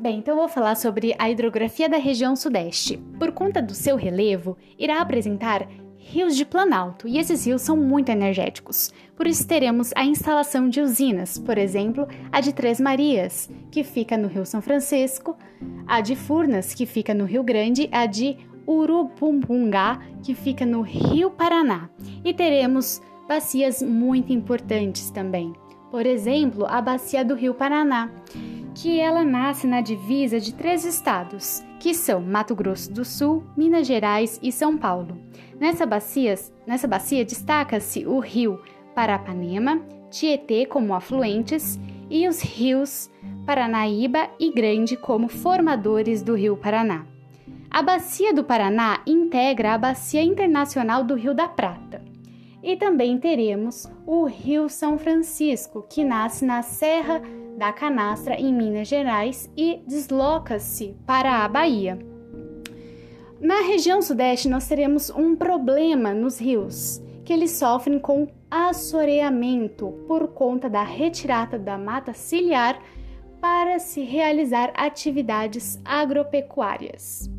Bem, então vou falar sobre a hidrografia da região Sudeste. Por conta do seu relevo, irá apresentar rios de planalto, e esses rios são muito energéticos. Por isso teremos a instalação de usinas, por exemplo, a de Três Marias, que fica no Rio São Francisco, a de Furnas, que fica no Rio Grande, a de Urupumbungá, que fica no Rio Paraná. E teremos bacias muito importantes também. Por exemplo, a bacia do Rio Paraná, que ela nasce na divisa de três estados, que são Mato Grosso do Sul, Minas Gerais e São Paulo. Nessa bacia, nessa bacia destaca-se o rio Parapanema, Tietê como afluentes e os rios Paranaíba e Grande como formadores do Rio Paraná. A Bacia do Paraná integra a Bacia Internacional do Rio da Prata. E também teremos o Rio São Francisco, que nasce na Serra da Canastra, em Minas Gerais, e desloca-se para a Bahia. Na região sudeste, nós teremos um problema nos rios, que eles sofrem com assoreamento por conta da retirada da mata ciliar para se realizar atividades agropecuárias.